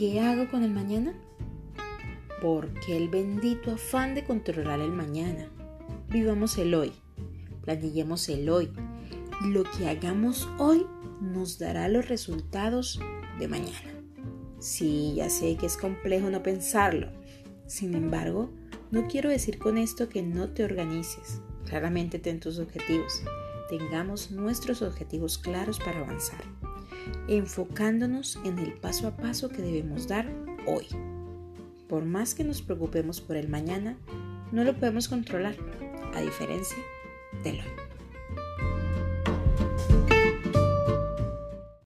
¿qué hago con el mañana? ¿Por qué el bendito afán de controlar el mañana? Vivamos el hoy, planillemos el hoy. Lo que hagamos hoy nos dará los resultados de mañana. Sí, ya sé que es complejo no pensarlo. Sin embargo, no quiero decir con esto que no te organices. Claramente ten tus objetivos. Tengamos nuestros objetivos claros para avanzar, enfocándonos en el paso a paso que debemos dar hoy. Por más que nos preocupemos por el mañana, no lo podemos controlar, a diferencia del hoy.